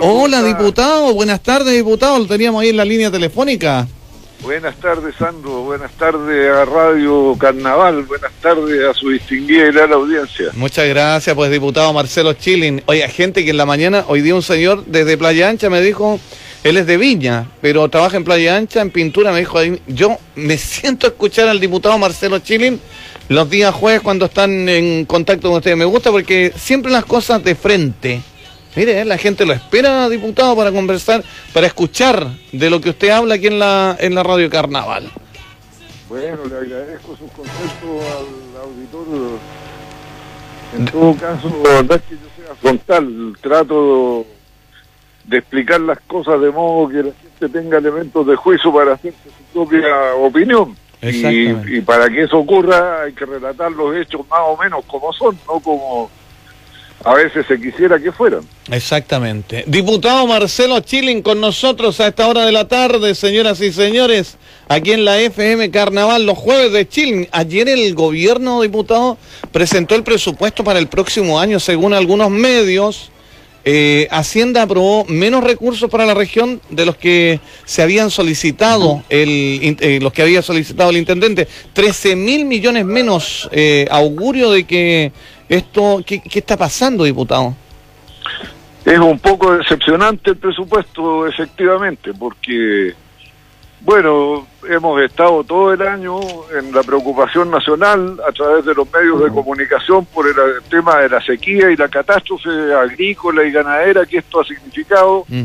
Hola, diputado. Buenas tardes, diputado. Lo teníamos ahí en la línea telefónica. Buenas tardes, Sandro. Buenas tardes a Radio Carnaval. Buenas tardes a su distinguida y la audiencia. Muchas gracias, pues, diputado Marcelo Chilin. Oye, gente que en la mañana, hoy día un señor desde Playa Ancha me dijo, él es de Viña, pero trabaja en Playa Ancha, en pintura, me dijo, yo me siento a escuchar al diputado Marcelo Chilin los días jueves cuando están en contacto con ustedes. Me gusta porque siempre las cosas de frente. Mire, la gente lo espera, diputado, para conversar, para escuchar de lo que usted habla aquí en la, en la Radio Carnaval. Bueno, le agradezco sus conceptos al auditor. En todo caso, la verdad es que yo sea frontal, trato de explicar las cosas de modo que la gente tenga elementos de juicio para hacerse su propia opinión. Y, para que eso ocurra hay que relatar los hechos más o menos como son, no como a veces se quisiera que fueran. Exactamente. Diputado Marcelo Chilling con nosotros a esta hora de la tarde, señoras y señores, aquí en la FM Carnaval, los jueves de Chilling. Ayer el gobierno, diputado, presentó el presupuesto para el próximo año, según algunos medios. Eh, Hacienda aprobó menos recursos para la región de los que se habían solicitado, el, eh, los que había solicitado el intendente. 13 mil millones menos, eh, augurio de que esto, ¿qué, ¿qué está pasando, diputado? Es un poco decepcionante el presupuesto, efectivamente, porque bueno, hemos estado todo el año en la preocupación nacional a través de los medios de comunicación por el tema de la sequía y la catástrofe agrícola y ganadera que esto ha significado. Mm.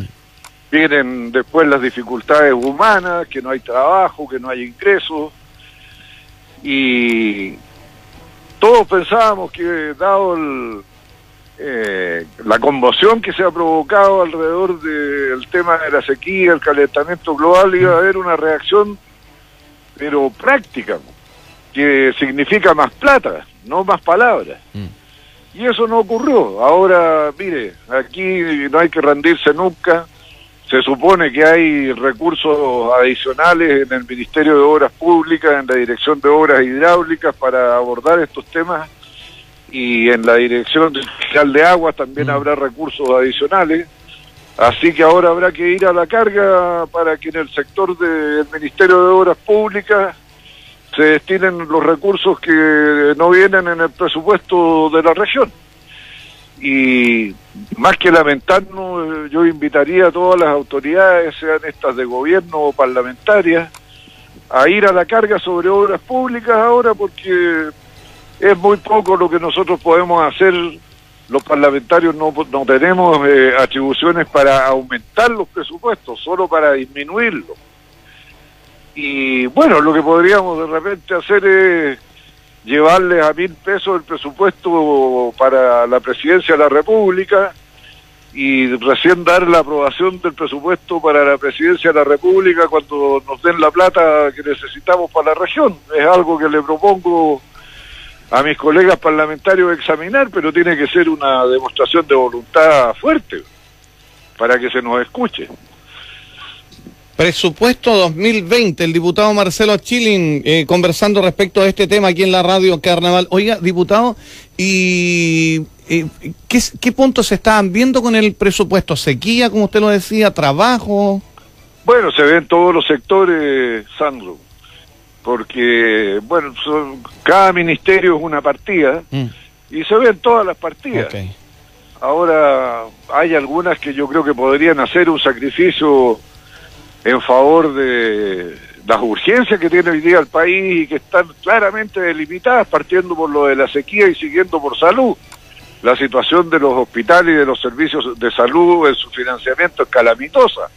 Vienen después las dificultades humanas, que no hay trabajo, que no hay ingresos. Y todos pensábamos que dado el, eh, la conmoción que se ha provocado alrededor del tema de la sequía, el calentamiento global, iba a haber una reacción, pero práctica, que significa más plata, no más palabras. Mm. Y eso no ocurrió. Ahora, mire, aquí no hay que rendirse nunca. Se supone que hay recursos adicionales en el Ministerio de Obras Públicas, en la Dirección de Obras Hidráulicas para abordar estos temas y en la Dirección General de Aguas también mm. habrá recursos adicionales. Así que ahora habrá que ir a la carga para que en el sector del Ministerio de Obras Públicas se destinen los recursos que no vienen en el presupuesto de la región. Y más que lamentarnos, yo invitaría a todas las autoridades, sean estas de gobierno o parlamentarias, a ir a la carga sobre obras públicas ahora porque es muy poco lo que nosotros podemos hacer. Los parlamentarios no, no tenemos eh, atribuciones para aumentar los presupuestos, solo para disminuirlos. Y bueno, lo que podríamos de repente hacer es llevarles a mil pesos el presupuesto para la presidencia de la República y recién dar la aprobación del presupuesto para la presidencia de la República cuando nos den la plata que necesitamos para la región. Es algo que le propongo a mis colegas parlamentarios examinar, pero tiene que ser una demostración de voluntad fuerte para que se nos escuche. Presupuesto 2020, el diputado Marcelo Chilling eh, conversando respecto a este tema aquí en la radio Carnaval. Oiga, diputado, ¿y eh, ¿qué, qué puntos se estaban viendo con el presupuesto? ¿Sequía, como usted lo decía? ¿Trabajo? Bueno, se ven todos los sectores, Sandro porque, bueno, cada ministerio es una partida mm. y se ven todas las partidas. Ahora hay algunas que yo creo que podrían hacer un sacrificio en favor de las urgencias que tiene hoy día el país y que están claramente delimitadas, partiendo por lo de la sequía y siguiendo por salud. La situación de los hospitales y de los servicios de salud en su financiamiento es calamitosa.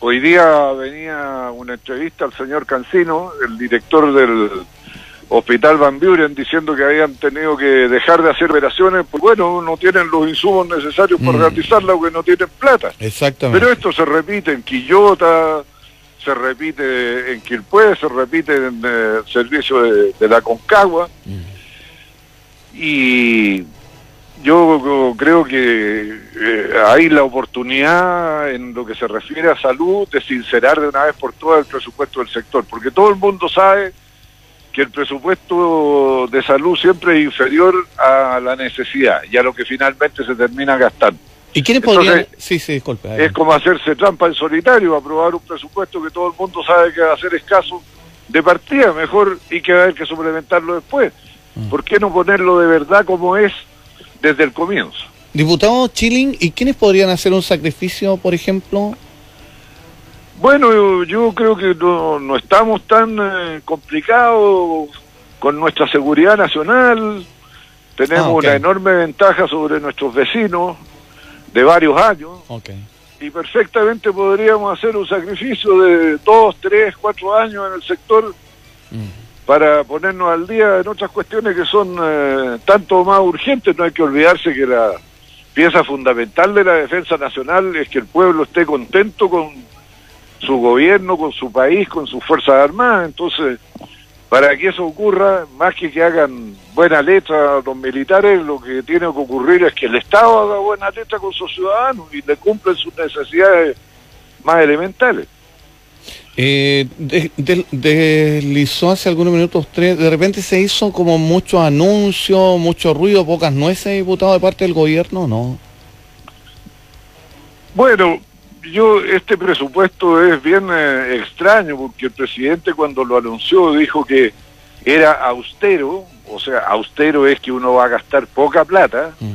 Hoy día venía una entrevista al señor Cancino, el director del Hospital Van Buren, diciendo que habían tenido que dejar de hacer operaciones, pues bueno, no tienen los insumos necesarios para mm. realizarla porque no tienen plata. Exactamente. Pero esto se repite en Quillota, se repite en Quilpué, se repite en el servicio de, la Concagua. Mm. Y yo creo que eh, hay la oportunidad en lo que se refiere a salud de sincerar de una vez por todas el presupuesto del sector, porque todo el mundo sabe que el presupuesto de salud siempre es inferior a la necesidad y a lo que finalmente se termina gastando. ¿Y quiénes podrían...? Sí, sí, disculpe. Es como hacerse trampa en solitario, aprobar un presupuesto que todo el mundo sabe que va a ser escaso de partida, mejor y que va a haber que suplementarlo después. Mm. ¿Por qué no ponerlo de verdad como es desde el comienzo? Diputado Chilling, ¿y quiénes podrían hacer un sacrificio, por ejemplo? Bueno, yo, creo que no, estamos tan eh, complicados con nuestra seguridad nacional. Tenemos ah, una enorme ventaja sobre nuestros vecinos de varios años. Y perfectamente podríamos hacer un sacrificio de dos, tres, cuatro años en el sector mm. para ponernos al día en otras cuestiones que son eh, tanto más urgentes. No hay que olvidarse que la pieza fundamental de la defensa nacional es que el pueblo esté contento con su gobierno, con su país, con sus fuerzas armadas. Entonces, para que eso ocurra, más que que hagan buena letra los militares, lo que tiene que ocurrir es que el Estado haga buena letra con sus ciudadanos y le cumplen sus necesidades más elementales. Eh, deslizó hace algunos minutos tres, de repente se hizo como mucho anuncio, mucho ruido, pocas nueces, diputado, de parte del gobierno, ¿no? Bueno, yo este presupuesto es bien eh, extraño porque el presidente cuando lo anunció dijo que era austero, o sea, austero es que uno va a gastar poca plata, mm.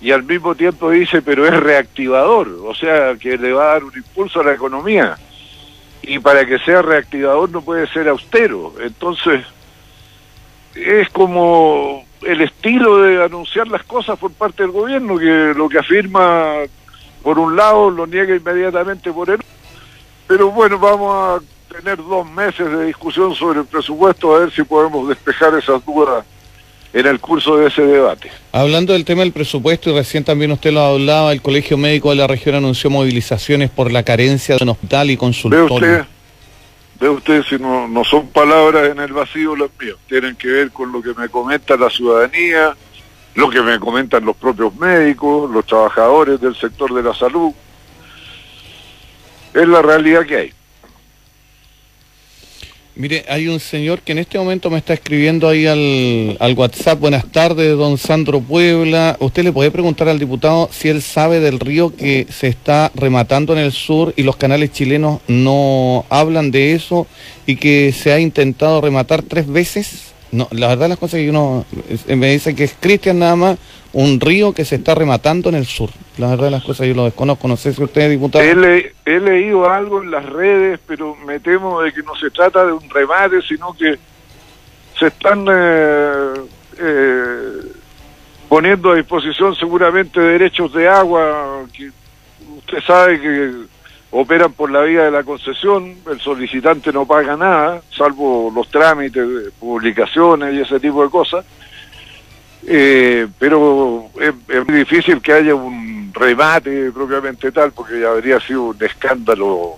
y al mismo tiempo dice, pero es reactivador, o sea, que le va a dar un impulso a la economía. Y para que sea reactivador no puede ser austero. Entonces, es como el estilo de anunciar las cosas por parte del gobierno, que lo que afirma por un lado lo niega inmediatamente por el pero bueno, vamos a tener dos meses de discusión sobre el presupuesto a ver si podemos despejar esas dudas en el curso de ese debate. Hablando del tema del presupuesto, y recién también usted lo hablaba, el Colegio Médico de la región anunció movilizaciones por la carencia de un hospital y consultorio. ¿Ve usted? Ve usted si no, no son palabras en el vacío las mías, tienen que ver con lo que me comenta la ciudadanía, lo que me comentan los propios médicos, los trabajadores del sector de la salud. Es la realidad que hay. Mire, hay un señor que en este momento me está escribiendo ahí al, al, WhatsApp. Buenas tardes, don Sandro Puebla. Usted le puede preguntar al diputado si él sabe del río que se está rematando en el sur y los canales chilenos no hablan de eso y que se ha intentado rematar tres veces. No, la verdad las cosas que uno me dice que es Cristian nada más, un río que se está rematando en el sur. La verdad las cosas yo lo desconozco, no sé si usted diputado. He, he leído algo en las redes, pero me temo de que no se trata de un remate, sino que se están eh, eh, poniendo a disposición seguramente derechos de agua, que usted sabe que operan por la vía de la concesión, el solicitante no paga nada, salvo los trámites, publicaciones y ese tipo de cosas, eh, pero es, muy difícil que haya un remate propiamente tal, porque ya habría sido un escándalo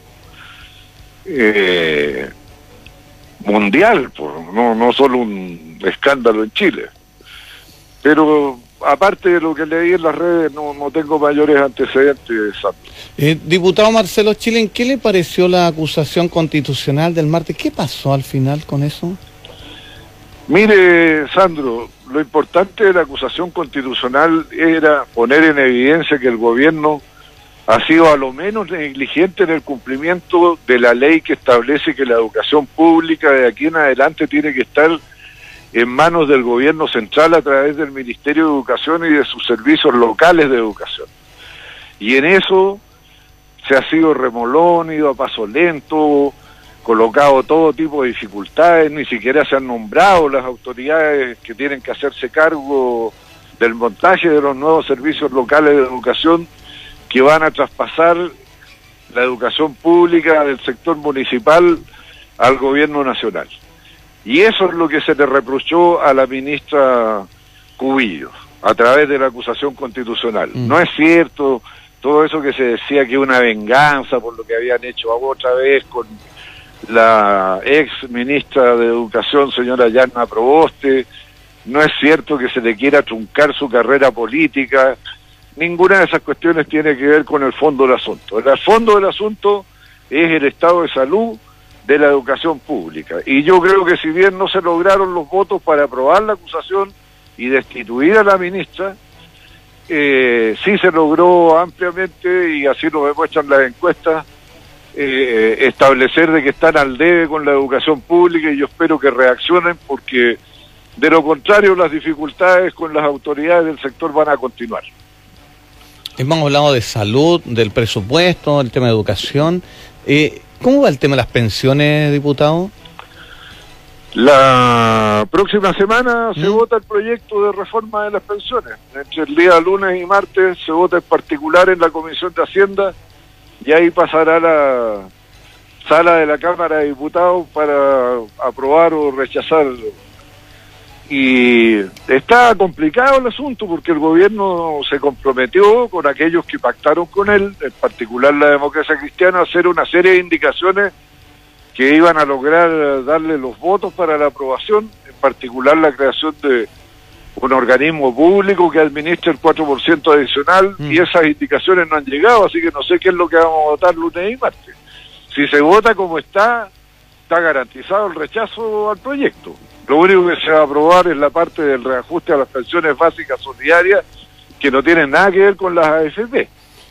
eh, mundial, no, no solo un escándalo en Chile. Pero aparte de lo que leí en las redes, no, no tengo mayores antecedentes. Eh, diputado Marcelo Chilen, ¿qué le pareció la acusación constitucional del martes? ¿Qué pasó al final con eso? Mire, Sandro, lo importante de la acusación constitucional era poner en evidencia que el gobierno ha sido a lo menos negligente en el cumplimiento de la ley que establece que la educación pública de aquí en adelante tiene que estar en manos del gobierno central a través del Ministerio de Educación y de sus servicios locales de educación. Y en eso se ha sido remolón, ido a paso lento, colocado todo tipo de dificultades, ni siquiera se han nombrado las autoridades que tienen que hacerse cargo del montaje de los nuevos servicios locales de educación que van a traspasar la educación pública del sector municipal al gobierno nacional. Y eso es lo que se le reprochó a la ministra Cubillo a través de la acusación constitucional. Mm. No es cierto todo eso que se decía que una venganza por lo que habían hecho otra vez con la ex ministra de Educación, señora Yanna Proboste. No es cierto que se le quiera truncar su carrera política. Ninguna de esas cuestiones tiene que ver con el fondo del asunto. El fondo del asunto es el estado de salud de la educación pública. Y yo creo que si bien no se lograron los votos para aprobar la acusación y destituir a la ministra, eh, sí se logró ampliamente y así lo demuestran las encuestas eh, establecer de que están al debe con la educación pública y yo espero que reaccionen porque de lo contrario las dificultades con las autoridades del sector van a continuar. Hemos hablado de salud, del presupuesto, del tema de educación. Eh, ¿Cómo va el tema de las pensiones, diputado? La próxima semana se ¿Mm? vota el proyecto de reforma de las pensiones. Entre el día lunes y martes se vota en particular en la Comisión de Hacienda y ahí pasará la sala de la Cámara de Diputados para aprobar o rechazar. Y está complicado el asunto porque el gobierno se comprometió con aquellos que pactaron con él, en particular la democracia cristiana, a hacer una serie de indicaciones que iban a lograr darle los votos para la aprobación, en particular la creación de un organismo público que administra el 4% adicional y mm. esas indicaciones no han llegado, así que no sé qué es lo que vamos a votar lunes y martes. Si se vota como está, está garantizado el rechazo al proyecto. Lo único que se va a aprobar es la parte del reajuste a las pensiones básicas solidarias que no tiene nada que ver con las AFP.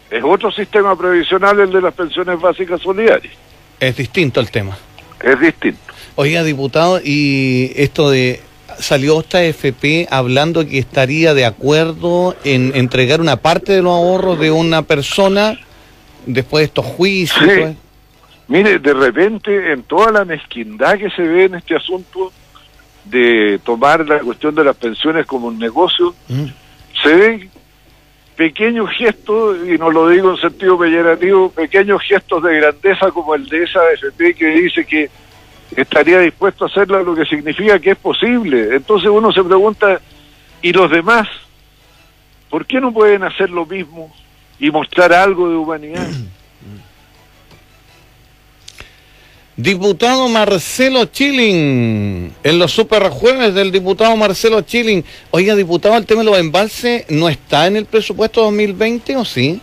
Es otro sistema previsional el de las pensiones básicas solidarias. Es distinto el tema. Es distinto. Oiga, diputado, y esto de salió esta FP hablando que estaría de acuerdo en entregar una parte de los ahorros de una persona después de estos juicios. Mire, de repente, en toda la mezquindad que se ve en este asunto de tomar la cuestión de las pensiones como un negocio, mm. se ven pequeños gestos, y no lo digo en sentido peyorativo, pequeños gestos de grandeza como el de esa FP que dice que estaría dispuesto a hacerlo, lo que significa que es posible. Entonces uno se pregunta, ¿y los demás? ¿Por qué no pueden hacer lo mismo y mostrar algo de humanidad? Diputado Marcelo Chilling, en los super jueves del diputado Marcelo Chilling. Oiga, diputado, el tema de los embalses no está en el presupuesto 2020 o sí?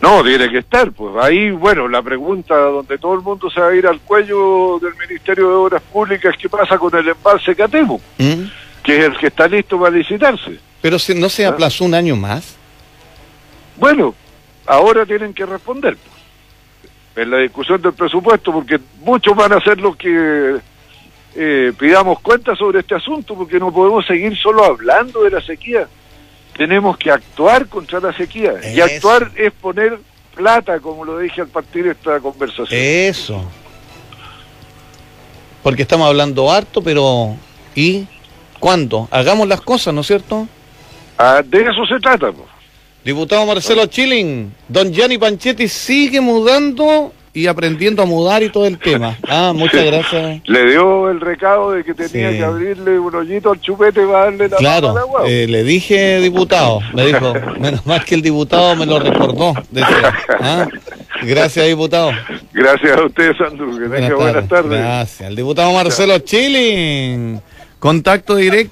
No, tiene que estar. Pues ahí, bueno, la pregunta donde todo el mundo se va a ir al cuello del Ministerio de Obras Públicas, ¿qué pasa con el embalse Catemo? ¿Mm? Que es el que está listo para licitarse. Pero si no se ¿Ah? aplazó un año más. Bueno, ahora tienen que responder pues, en la discusión del presupuesto, porque muchos van a ser los que eh, pidamos cuenta sobre este asunto, porque no podemos seguir solo hablando de la sequía tenemos que actuar contra la sequía. Y actuar es poner plata, como lo dije al partir de esta conversación. Eso. Porque estamos hablando harto, pero ¿y cuándo? Hagamos las cosas, ¿no es cierto? Ah, de eso se trata. Diputado Marcelo Chilling, don Gianni Panchetti sigue mudando y aprendiendo a mudar y todo el tema. Ah, muchas gracias. Le dio el recado de que tenía que abrirle un hoyito al chupete para darle la Claro, eh, le dije diputado, me dijo, menos más que el diputado me lo recordó. ¿ah? Gracias, diputado. Gracias a usted, Sandro. Que tenga buenas tardes. Gracias. El diputado Marcelo Chilling. Contacto directo.